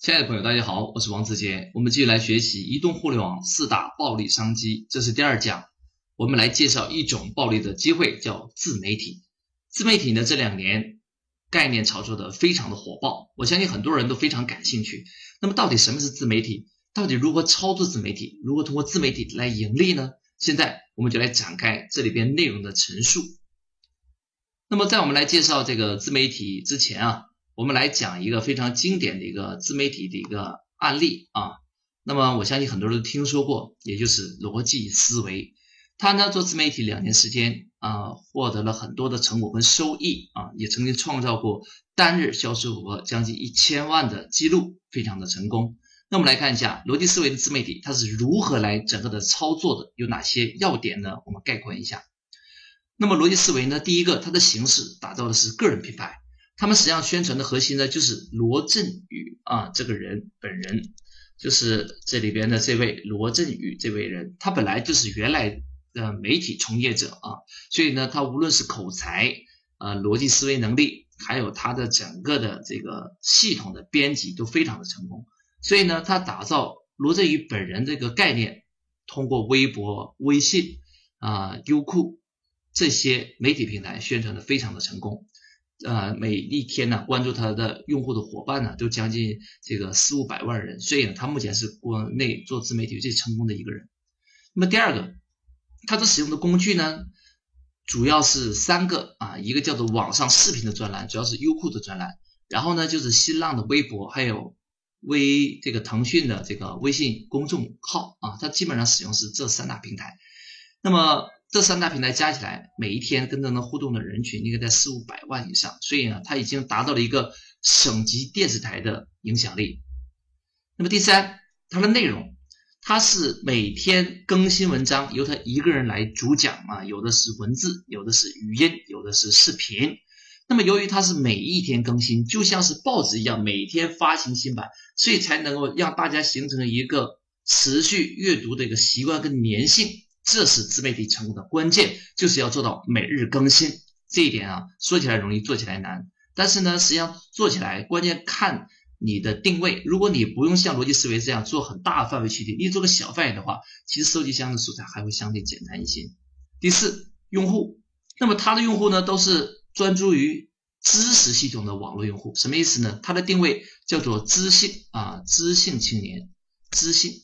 亲爱的朋友，大家好，我是王子杰。我们继续来学习移动互联网四大暴利商机，这是第二讲。我们来介绍一种暴利的机会，叫自媒体。自媒体呢，这两年概念炒作的非常的火爆，我相信很多人都非常感兴趣。那么，到底什么是自媒体？到底如何操作自媒体？如何通过自媒体来盈利呢？现在我们就来展开这里边内容的陈述。那么，在我们来介绍这个自媒体之前啊。我们来讲一个非常经典的一个自媒体的一个案例啊，那么我相信很多人都听说过，也就是逻辑思维。他呢做自媒体两年时间啊，获得了很多的成果跟收益啊，也曾经创造过单日销售额将近一千万的记录，非常的成功。那我们来看一下逻辑思维的自媒体它是如何来整个的操作的，有哪些要点呢？我们概括一下。那么逻辑思维呢，第一个它的形式打造的是个人品牌。他们实际上宣传的核心呢，就是罗振宇啊，这个人本人，就是这里边的这位罗振宇这位人，他本来就是原来的媒体从业者啊，所以呢，他无论是口才啊、逻辑思维能力，还有他的整个的这个系统的编辑都非常的成功，所以呢，他打造罗振宇本人这个概念，通过微博、微信啊、优酷这些媒体平台宣传的非常的成功。呃，每一天呢，关注他的用户的伙伴呢，都将近这个四五百万人，所以呢，他目前是国内做自媒体最成功的一个人。那么第二个，他的使用的工具呢，主要是三个啊，一个叫做网上视频的专栏，主要是优酷的专栏，然后呢，就是新浪的微博，还有微这个腾讯的这个微信公众号啊，他基本上使用是这三大平台。那么这三大平台加起来，每一天跟他们互动的人群应该在四五百万以上，所以呢，它已经达到了一个省级电视台的影响力。那么第三，它的内容，它是每天更新文章，由他一个人来主讲啊，有的是文字，有的是语音，有的是视频。那么由于它是每一天更新，就像是报纸一样，每天发行新版，所以才能够让大家形成一个持续阅读的一个习惯跟粘性。这是自媒体成功的关键，就是要做到每日更新。这一点啊，说起来容易，做起来难。但是呢，实际上做起来关键看你的定位。如果你不用像逻辑思维这样做很大范围去定，你做个小范围的话，其实收集相应的素材还会相对简单一些。第四，用户，那么他的用户呢，都是专注于知识系统的网络用户。什么意思呢？他的定位叫做知性啊，知性青年，知性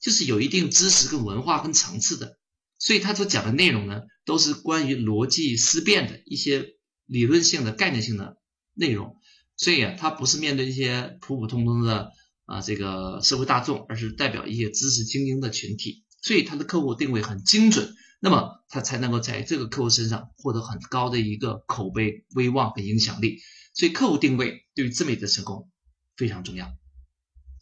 就是有一定知识跟文化跟层次的。所以他所讲的内容呢，都是关于逻辑思辨的一些理论性的概念性的内容。所以啊，他不是面对一些普普通通的啊这个社会大众，而是代表一些知识精英的群体。所以他的客户定位很精准，那么他才能够在这个客户身上获得很高的一个口碑、威望和影响力。所以客户定位对于自媒体的成功非常重要。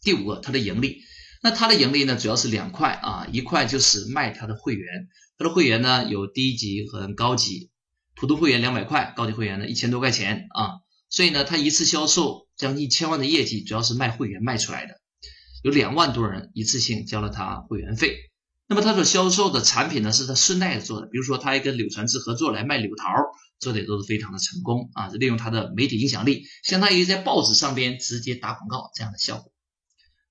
第五个，它的盈利。那它的盈利呢，主要是两块啊，一块就是卖它的会员，它的会员呢有低级和高级，普通会员两百块，高级会员呢一千多块钱啊，所以呢，它一次销售将近一千万的业绩，主要是卖会员卖出来的，有两万多人一次性交了他会员费。那么他所销售的产品呢，是他顺带做的，比如说他还跟柳传志合作来卖柳桃，做的也都是非常的成功啊，利用他的媒体影响力，相当于在报纸上边直接打广告这样的效果。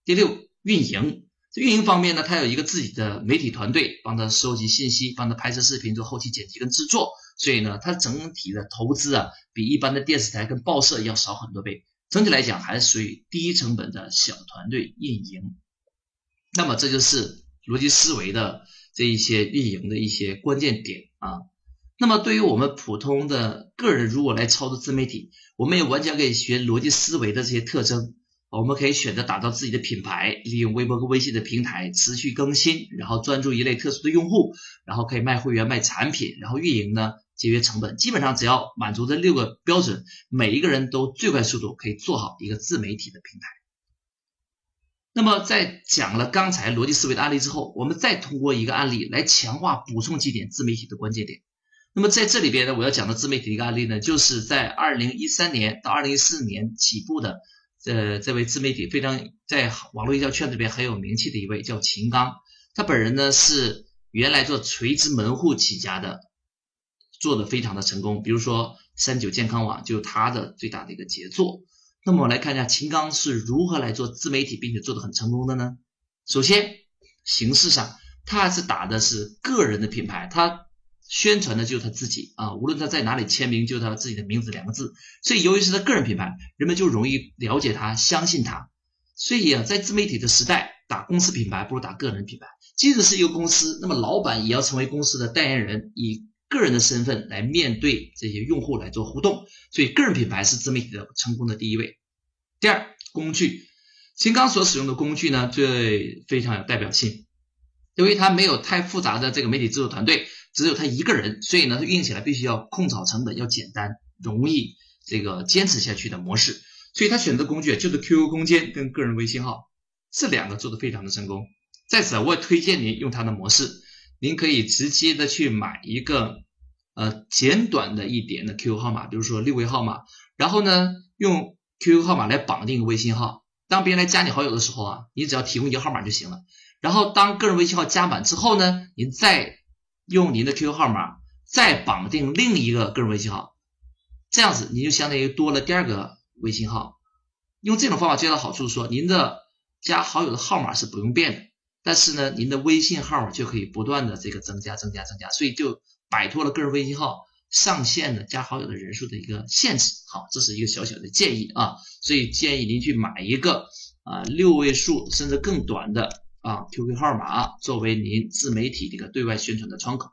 第六。运营这运营方面呢，他有一个自己的媒体团队，帮他收集信息，帮他拍摄视频，做后期剪辑跟制作。所以呢，他整体的投资啊，比一般的电视台跟报社要少很多倍。整体来讲，还是属于低成本的小团队运营。那么，这就是逻辑思维的这一些运营的一些关键点啊。那么，对于我们普通的个人，如果来操作自媒体，我们也完全可以学逻辑思维的这些特征。我们可以选择打造自己的品牌，利用微博和微信的平台持续更新，然后专注一类特殊的用户，然后可以卖会员、卖产品，然后运营呢节约成本。基本上只要满足这六个标准，每一个人都最快速度可以做好一个自媒体的平台。那么在讲了刚才逻辑思维的案例之后，我们再通过一个案例来强化补充几点自媒体的关键点。那么在这里边呢，我要讲的自媒体的一个案例呢，就是在二零一三年到二零一四年起步的。这这位自媒体非常在网络营销圈里边很有名气的一位叫秦刚，他本人呢是原来做垂直门户起家的，做的非常的成功。比如说三九健康网就是他的最大的一个杰作。那么我来看一下秦刚是如何来做自媒体，并且做得很成功的呢？首先，形式上他是打的是个人的品牌，他宣传的就是他自己啊，无论他在哪里签名，就是他自己的名字两个字。所以，由于是他个人品牌，人们就容易了解他，相信他。所以啊，在自媒体的时代，打公司品牌不如打个人品牌。即使是一个公司，那么老板也要成为公司的代言人，以个人的身份来面对这些用户来做互动。所以，个人品牌是自媒体的成功的第一位。第二，工具，秦刚所使用的工具呢，最非常有代表性。由于他没有太复杂的这个媒体制作团队，只有他一个人，所以呢，他运营起来必须要控草成本要简单，容易这个坚持下去的模式。所以他选择工具就是 QQ 空间跟个人微信号这两个做的非常的成功。在此，我也推荐您用他的模式，您可以直接的去买一个呃简短的一点的 QQ 号码，比如说六位号码，然后呢用 QQ 号码来绑定微信号。当别人来加你好友的时候啊，你只要提供一个号码就行了。然后当个人微信号加满之后呢，您再用您的 QQ 号码再绑定另一个个人微信号，这样子你就相当于多了第二个。微信号用这种方法最大的好处是说，您的加好友的号码是不用变的，但是呢，您的微信号就可以不断的这个增加、增加、增加，所以就摆脱了个人微信号上限的加好友的人数的一个限制。好，这是一个小小的建议啊，所以建议您去买一个啊六位数甚至更短的啊 QQ 号码作为您自媒体这个对外宣传的窗口。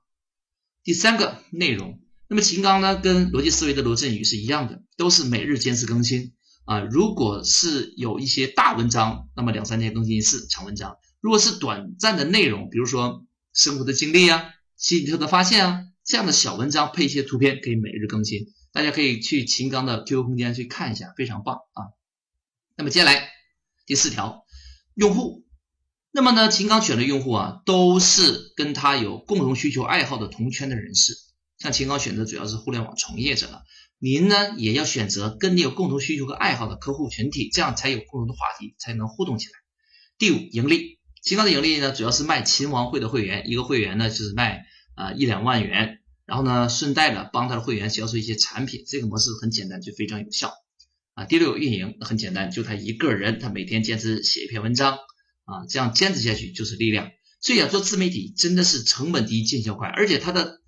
第三个内容。那么秦刚呢，跟逻辑思维的罗振宇是一样的，都是每日坚持更新啊。如果是有一些大文章，那么两三天更新一次长文章；如果是短暂的内容，比如说生活的经历啊、奇特的发现啊这样的小文章，配一些图片，可以每日更新。大家可以去秦刚的 QQ 空间去看一下，非常棒啊。那么接下来第四条，用户。那么呢，秦刚选的用户啊，都是跟他有共同需求爱好的同圈的人士。像秦刚选择主要是互联网从业者了，您呢也要选择跟你有共同需求和爱好的客户群体，这样才有共同的话题，才能互动起来。第五，盈利。秦刚的盈利呢，主要是卖秦王会的会员，一个会员呢就是卖啊一两万元，然后呢顺带的帮他的会员销售一些产品，这个模式很简单，就非常有效啊。第六，运营很简单，就他一个人，他每天坚持写一篇文章啊，这样坚持下去就是力量。所以啊，做自媒体真的是成本低、见效快，而且它的。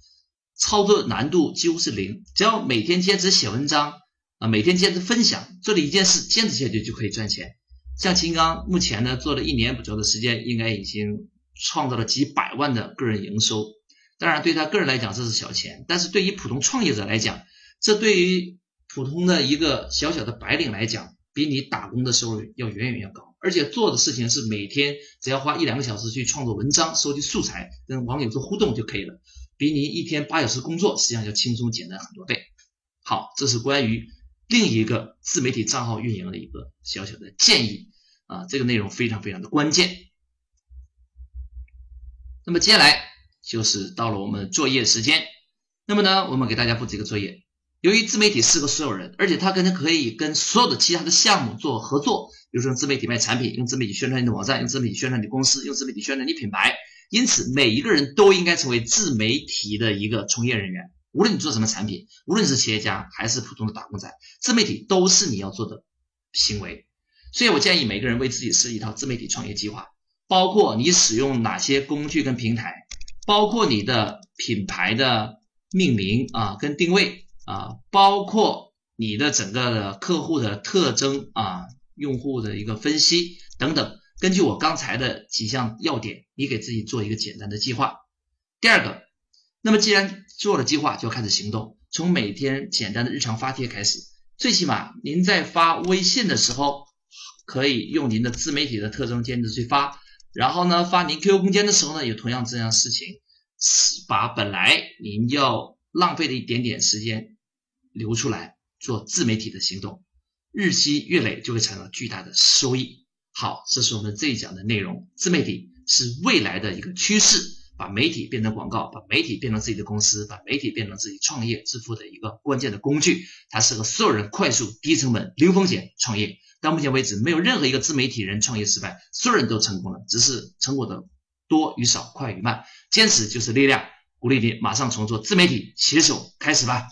操作难度几乎是零，只要每天坚持写文章啊，每天坚持分享，做了一件事，坚持下去就可以赚钱。像秦刚目前呢，做了一年左右的时间，应该已经创造了几百万的个人营收。当然，对他个人来讲这是小钱，但是对于普通创业者来讲，这对于普通的一个小小的白领来讲，比你打工的收入要远远要高。而且做的事情是每天只要花一两个小时去创作文章、收集素材、跟网友做互动就可以了。比你一天八小时工作实际上要轻松简单很多倍。好，这是关于另一个自媒体账号运营的一个小小的建议啊，这个内容非常非常的关键。那么接下来就是到了我们作业时间。那么呢，我们给大家布置一个作业。由于自媒体适合所有人，而且它跟它可以跟所有的其他的项目做合作，比如说自媒体卖产品，用自媒体宣传你的网站，用自媒体宣传你公司，用自媒体宣传你品牌。因此，每一个人都应该成为自媒体的一个从业人员。无论你做什么产品，无论是企业家还是普通的打工仔，自媒体都是你要做的行为。所以我建议每个人为自己设计一套自媒体创业计划，包括你使用哪些工具跟平台，包括你的品牌的命名啊跟定位啊，包括你的整个的客户的特征啊，用户的一个分析等等。根据我刚才的几项要点，你给自己做一个简单的计划。第二个，那么既然做了计划，就要开始行动。从每天简单的日常发帖开始，最起码您在发微信的时候，可以用您的自媒体的特征坚持去发。然后呢，发您 QQ 空间的时候呢，也同样这样事情，把本来您要浪费的一点点时间留出来做自媒体的行动，日积月累就会产生巨大的收益。好，这是我们这一讲的内容。自媒体是未来的一个趋势，把媒体变成广告，把媒体变成自己的公司，把媒体变成自己创业致富的一个关键的工具。它适合所有人快速、低成本、零风险创业。到目前为止，没有任何一个自媒体人创业失败，所有人都成功了，只是成果的多与少、快与慢。坚持就是力量，鼓励你马上从做自媒体携手开始吧。